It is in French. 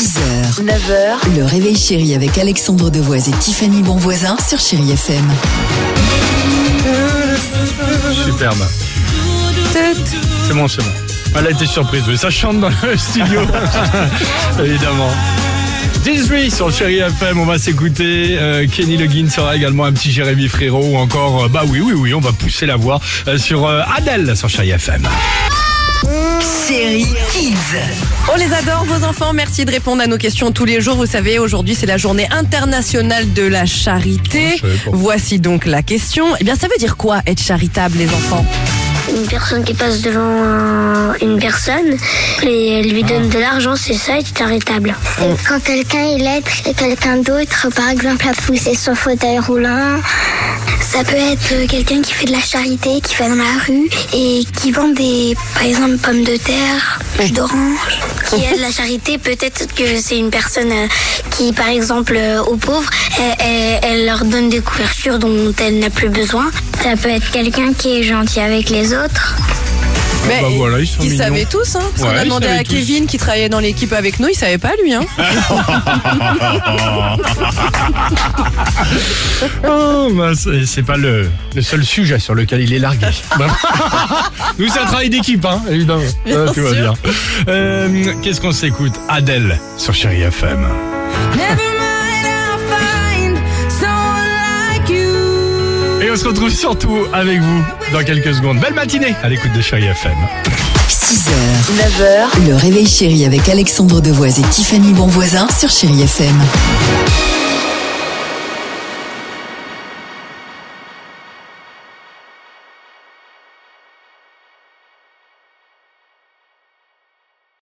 6h, 9h, le réveil chéri avec Alexandre Devoise et Tiffany Bonvoisin sur Chéri FM. Superbe. C'est bon, c'est bon. Elle a été surprise, mais ça chante dans le studio. Évidemment. Disney sur Chéri FM, on va s'écouter. Euh, Kenny Loggin sera également un petit Jérémy Frérot ou encore, euh, bah oui, oui, oui, on va pousser la voix euh, sur euh, Adèle sur Chéri FM. Chéri Kids. On les adore, vos enfants. Merci de répondre à nos questions tous les jours. Vous savez, aujourd'hui, c'est la journée internationale de la charité. Pas. Voici donc la question. Eh bien, ça veut dire quoi être charitable, les enfants? Une personne qui passe devant un- une personne et elle lui donne de l'argent, c'est ça être charitable. Quand quelqu'un il aide quelqu'un d'autre, par exemple à pousser son fauteuil roulant. Ça peut être quelqu'un qui fait de la charité, qui va dans la rue et qui vend des, par exemple, pommes de terre, d'orange. Qui aide la charité, peut-être que c'est une personne euh, qui, par exemple, euh, aux pauvres, elle, leur donne des couvertures dont elle n'a plus besoin. Ça peut être quelqu'un qui est gentil avec les autres. Mais bah voilà, ils sont savaient tous, hein. Parce qu'on a demandé à tous. Kevin qui travaillait dans l'équipe avec nous, il savait pas lui, hein. Oh, bah, c'est pas le, le seul sujet sur lequel il est largué. Bah. Nous, c'est un travail d'équipe, hein, évidemment. Bien Ah, tout va sûr. bien. Euh, Qu'est-ce qu'on s'écoute Adèle sur Chéri FM. On se retrouve surtout avec vous dans quelques secondes. Belle matinée à l'écoute de Chéri FM. 6h, 9h, le réveil chéri avec Alexandre Devoise et Tiffany Bonvoisin sur Chéri FM.